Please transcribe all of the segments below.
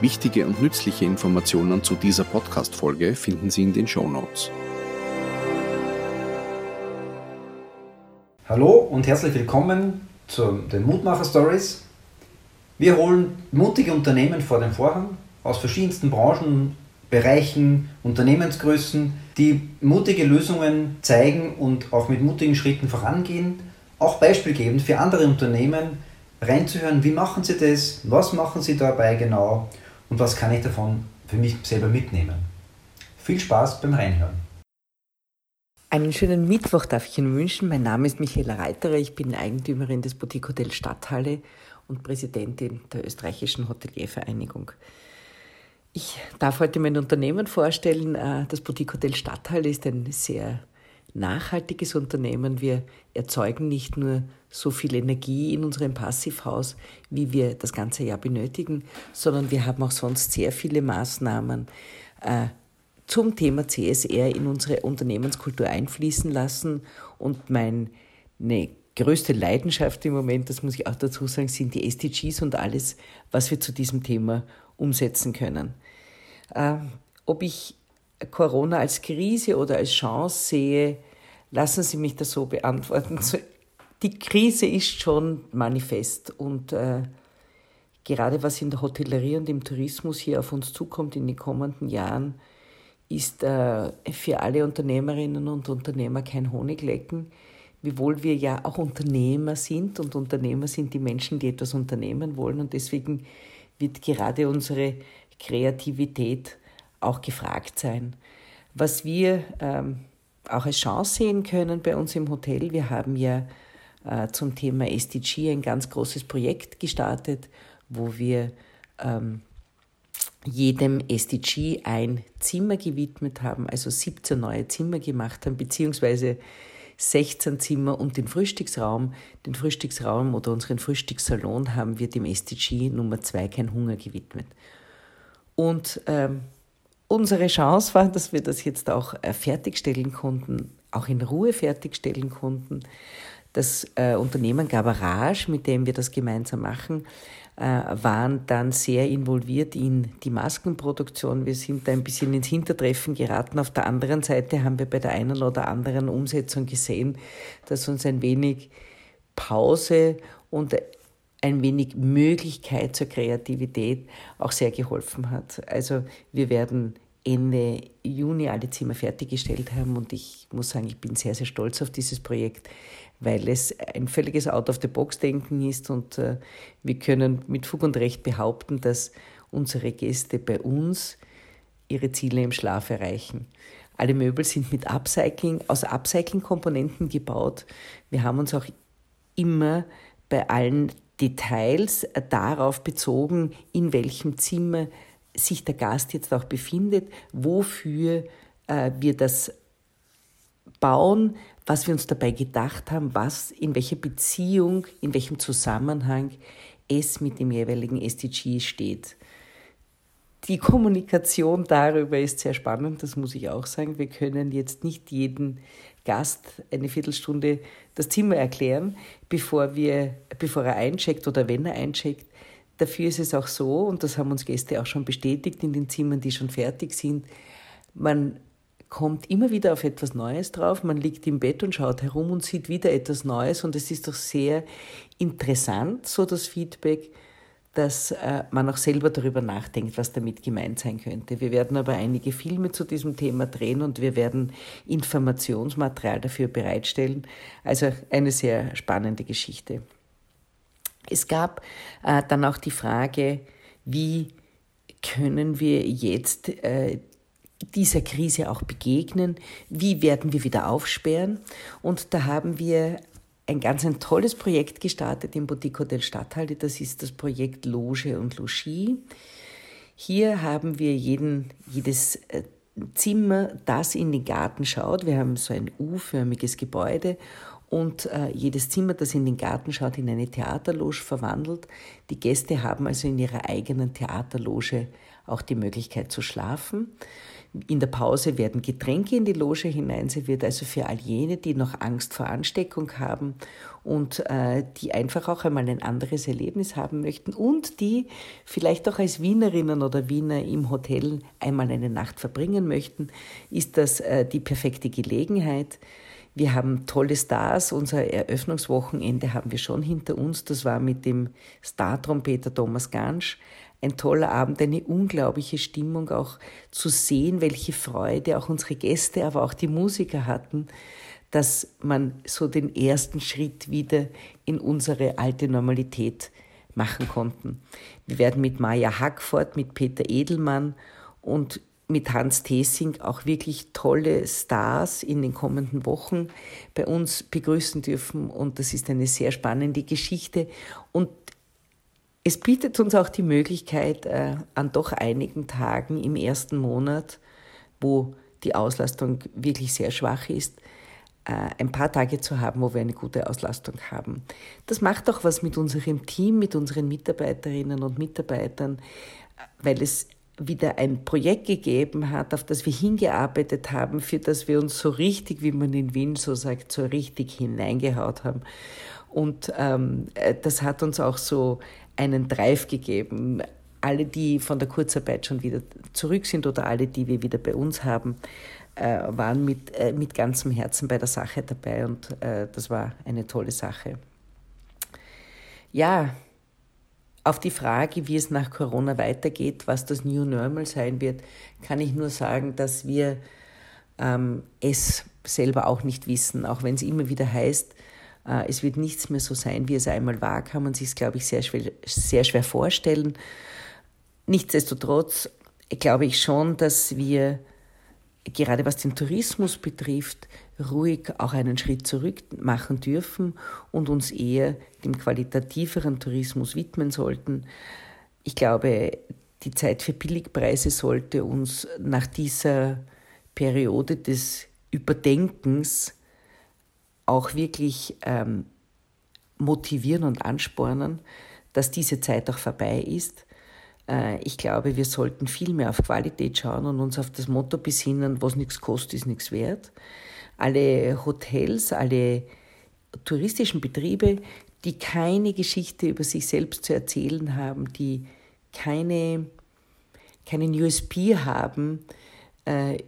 Wichtige und nützliche Informationen zu dieser Podcast-Folge finden Sie in den Show Notes. Hallo und herzlich willkommen zu den Mutmacher Stories. Wir holen mutige Unternehmen vor den Vorhang aus verschiedensten Branchen, Bereichen, Unternehmensgrößen, die mutige Lösungen zeigen und auch mit mutigen Schritten vorangehen, auch beispielgebend für andere Unternehmen reinzuhören, wie machen sie das, was machen sie dabei genau und was kann ich davon für mich selber mitnehmen. Viel Spaß beim Reinhören. Einen schönen Mittwoch darf ich Ihnen wünschen. Mein Name ist Michaela Reiterer. Ich bin Eigentümerin des Boutique Hotel Stadthalle und Präsidentin der österreichischen Hoteliervereinigung. Ich darf heute mein Unternehmen vorstellen. Äh, das Boutique Hotel Stadthalle ist ein sehr nachhaltiges Unternehmen. Wir erzeugen nicht nur so viel Energie in unserem Passivhaus, wie wir das ganze Jahr benötigen, sondern wir haben auch sonst sehr viele Maßnahmen äh, zum Thema CSR in unsere Unternehmenskultur einfließen lassen. Und meine größte Leidenschaft im Moment, das muss ich auch dazu sagen, sind die SDGs und alles, was wir zu diesem Thema umsetzen können. Äh, ob ich Corona als Krise oder als Chance sehe, lassen Sie mich das so beantworten. Die Krise ist schon manifest und äh, gerade was in der Hotellerie und im Tourismus hier auf uns zukommt in den kommenden Jahren, ist äh, für alle Unternehmerinnen und Unternehmer kein Honiglecken, wiewohl wir ja auch Unternehmer sind und Unternehmer sind die Menschen, die etwas unternehmen wollen und deswegen wird gerade unsere Kreativität auch gefragt sein. Was wir ähm, auch als Chance sehen können bei uns im Hotel, wir haben ja äh, zum Thema SDG ein ganz großes Projekt gestartet, wo wir ähm, jedem SDG ein Zimmer gewidmet haben, also 17 neue Zimmer gemacht haben, beziehungsweise 16 Zimmer und den Frühstücksraum. Den Frühstücksraum oder unseren Frühstückssalon haben wir dem SDG Nummer 2 kein Hunger gewidmet. Und ähm, unsere Chance war, dass wir das jetzt auch äh, fertigstellen konnten, auch in Ruhe fertigstellen konnten. Das äh, Unternehmen Gabarage, mit dem wir das gemeinsam machen, äh, waren dann sehr involviert in die Maskenproduktion. Wir sind da ein bisschen ins Hintertreffen geraten. Auf der anderen Seite haben wir bei der einen oder anderen Umsetzung gesehen, dass uns ein wenig Pause und ein wenig Möglichkeit zur Kreativität auch sehr geholfen hat. Also wir werden Ende Juni alle Zimmer fertiggestellt haben und ich muss sagen, ich bin sehr, sehr stolz auf dieses Projekt, weil es ein völliges Out-of-the-Box-Denken ist und äh, wir können mit Fug und Recht behaupten, dass unsere Gäste bei uns ihre Ziele im Schlaf erreichen. Alle Möbel sind mit Upcycling, aus Upcycling-Komponenten gebaut. Wir haben uns auch immer bei allen Details darauf bezogen, in welchem Zimmer sich der Gast jetzt auch befindet, wofür äh, wir das bauen, was wir uns dabei gedacht haben, was in welcher Beziehung, in welchem Zusammenhang es mit dem jeweiligen SDG steht. Die Kommunikation darüber ist sehr spannend, das muss ich auch sagen. Wir können jetzt nicht jeden Gast eine Viertelstunde das Zimmer erklären, bevor, wir, bevor er eincheckt oder wenn er eincheckt. Dafür ist es auch so, und das haben uns Gäste auch schon bestätigt in den Zimmern, die schon fertig sind, man kommt immer wieder auf etwas Neues drauf, man liegt im Bett und schaut herum und sieht wieder etwas Neues und es ist doch sehr interessant, so das Feedback, dass äh, man auch selber darüber nachdenkt, was damit gemeint sein könnte. Wir werden aber einige Filme zu diesem Thema drehen und wir werden Informationsmaterial dafür bereitstellen. Also eine sehr spannende Geschichte. Es gab äh, dann auch die Frage, wie können wir jetzt äh, dieser Krise auch begegnen? Wie werden wir wieder aufsperren? Und da haben wir ein ganz ein tolles Projekt gestartet im Boutique Hotel Stadthalle. Das ist das Projekt Loge und Logis. Hier haben wir jeden, jedes äh, Zimmer, das in den Garten schaut. Wir haben so ein U-förmiges Gebäude und äh, jedes Zimmer, das in den Garten schaut, in eine Theaterloge verwandelt. Die Gäste haben also in ihrer eigenen Theaterloge auch die Möglichkeit zu schlafen. In der Pause werden Getränke in die Loge hineinserviert, also für all jene, die noch Angst vor Ansteckung haben und äh, die einfach auch einmal ein anderes Erlebnis haben möchten und die vielleicht auch als Wienerinnen oder Wiener im Hotel einmal eine Nacht verbringen möchten, ist das äh, die perfekte Gelegenheit. Wir haben tolle Stars. Unser Eröffnungswochenende haben wir schon hinter uns. Das war mit dem Star-Trompeter Thomas Gansch ein toller Abend, eine unglaubliche Stimmung, auch zu sehen, welche Freude auch unsere Gäste, aber auch die Musiker hatten, dass man so den ersten Schritt wieder in unsere alte Normalität machen konnten. Wir werden mit Maja Hackford, mit Peter Edelmann und mit Hans Thesing auch wirklich tolle Stars in den kommenden Wochen bei uns begrüßen dürfen. Und das ist eine sehr spannende Geschichte. Und es bietet uns auch die Möglichkeit, äh, an doch einigen Tagen im ersten Monat, wo die Auslastung wirklich sehr schwach ist, äh, ein paar Tage zu haben, wo wir eine gute Auslastung haben. Das macht auch was mit unserem Team, mit unseren Mitarbeiterinnen und Mitarbeitern, weil es wieder ein Projekt gegeben hat, auf das wir hingearbeitet haben, für das wir uns so richtig, wie man in Wien so sagt, so richtig hineingehaut haben. Und ähm, äh, das hat uns auch so einen Drive gegeben. Alle, die von der Kurzarbeit schon wieder zurück sind oder alle, die wir wieder bei uns haben, äh, waren mit, äh, mit ganzem Herzen bei der Sache dabei und äh, das war eine tolle Sache. Ja, auf die Frage, wie es nach Corona weitergeht, was das New Normal sein wird, kann ich nur sagen, dass wir ähm, es selber auch nicht wissen, auch wenn es immer wieder heißt, äh, es wird nichts mehr so sein, wie es einmal war, kann man sich es, glaube ich, sehr schwer, sehr schwer vorstellen. Nichtsdestotrotz glaube ich schon, dass wir gerade was den Tourismus betrifft, ruhig auch einen Schritt zurück machen dürfen und uns eher dem qualitativeren Tourismus widmen sollten. Ich glaube, die Zeit für Billigpreise sollte uns nach dieser Periode des Überdenkens auch wirklich ähm, motivieren und anspornen, dass diese Zeit auch vorbei ist. Äh, ich glaube, wir sollten viel mehr auf Qualität schauen und uns auf das Motto besinnen, was nichts kostet, ist nichts wert. Alle Hotels, alle touristischen Betriebe, die keine Geschichte über sich selbst zu erzählen haben, die keine, keinen USP haben, äh,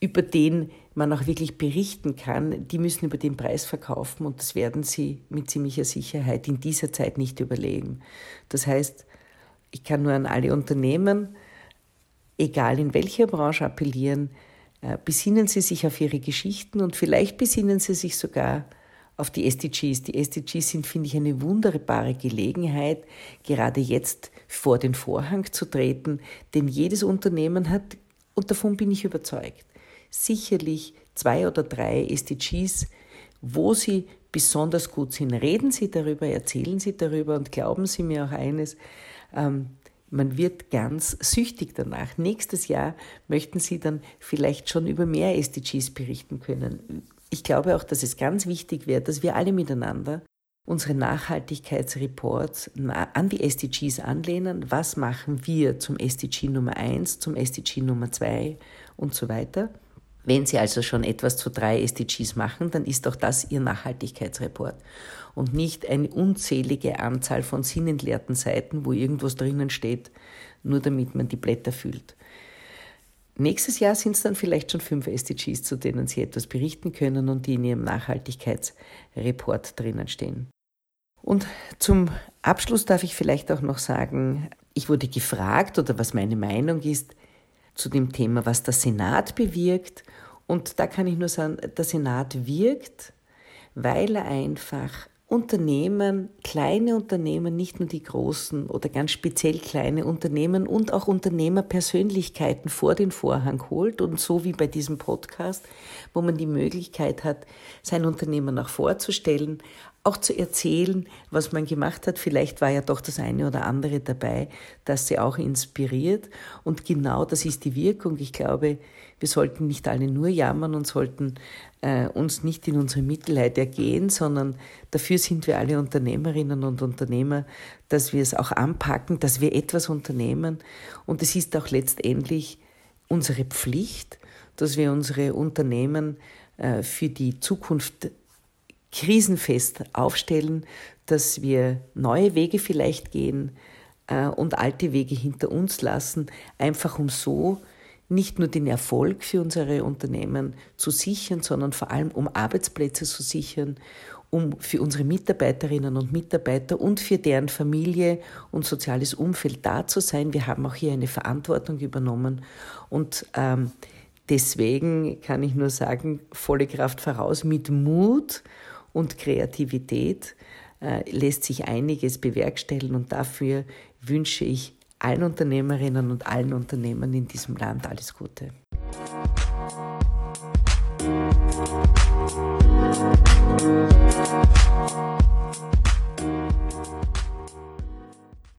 über den man auch wirklich berichten kann, die müssen über den Preis verkaufen und das werden sie mit ziemlicher Sicherheit in dieser Zeit nicht überlegen. Das heißt, ich kann nur an alle Unternehmen, egal in welcher Branche, appellieren, besinnen Sie sich auf Ihre Geschichten und vielleicht besinnen Sie sich sogar auf die SDGs. Die SDGs sind, finde ich, eine wunderbare Gelegenheit, gerade jetzt vor den Vorhang zu treten, denn jedes Unternehmen hat, und davon bin ich überzeugt, sicherlich zwei oder drei SDGs, wo sie besonders gut sind. Reden Sie darüber, erzählen Sie darüber und glauben Sie mir auch eines, ähm, man wird ganz süchtig danach. Nächstes Jahr möchten Sie dann vielleicht schon über mehr SDGs berichten können. Ich glaube auch, dass es ganz wichtig wäre, dass wir alle miteinander unsere Nachhaltigkeitsreports an die SDGs anlehnen. Was machen wir zum SDG Nummer 1, zum SDG Nummer 2 und so weiter. Wenn Sie also schon etwas zu drei SDGs machen, dann ist auch das Ihr Nachhaltigkeitsreport und nicht eine unzählige Anzahl von sinnentleerten Seiten, wo irgendwas drinnen steht, nur damit man die Blätter füllt. Nächstes Jahr sind es dann vielleicht schon fünf SDGs, zu denen Sie etwas berichten können und die in Ihrem Nachhaltigkeitsreport drinnen stehen. Und zum Abschluss darf ich vielleicht auch noch sagen, ich wurde gefragt oder was meine Meinung ist, zu dem Thema, was der Senat bewirkt. Und da kann ich nur sagen, der Senat wirkt, weil er einfach Unternehmen, kleine Unternehmen, nicht nur die großen oder ganz speziell kleine Unternehmen und auch Unternehmerpersönlichkeiten vor den Vorhang holt und so wie bei diesem Podcast, wo man die Möglichkeit hat, sein Unternehmen auch vorzustellen, auch zu erzählen, was man gemacht hat. Vielleicht war ja doch das eine oder andere dabei, das sie auch inspiriert. Und genau das ist die Wirkung. Ich glaube, wir sollten nicht alle nur jammern und sollten äh, uns nicht in unsere Mitleid ergehen, sondern dafür sind wir alle Unternehmerinnen und Unternehmer, dass wir es auch anpacken, dass wir etwas unternehmen. Und es ist auch letztendlich unsere Pflicht, dass wir unsere Unternehmen äh, für die Zukunft krisenfest aufstellen, dass wir neue Wege vielleicht gehen äh, und alte Wege hinter uns lassen, einfach um so nicht nur den Erfolg für unsere Unternehmen zu sichern, sondern vor allem um Arbeitsplätze zu sichern, um für unsere Mitarbeiterinnen und Mitarbeiter und für deren Familie und soziales Umfeld da zu sein. Wir haben auch hier eine Verantwortung übernommen und ähm, deswegen kann ich nur sagen, volle Kraft voraus mit Mut und Kreativität äh, lässt sich einiges bewerkstelligen und dafür wünsche ich allen Unternehmerinnen und allen Unternehmern in diesem Land alles Gute. Musik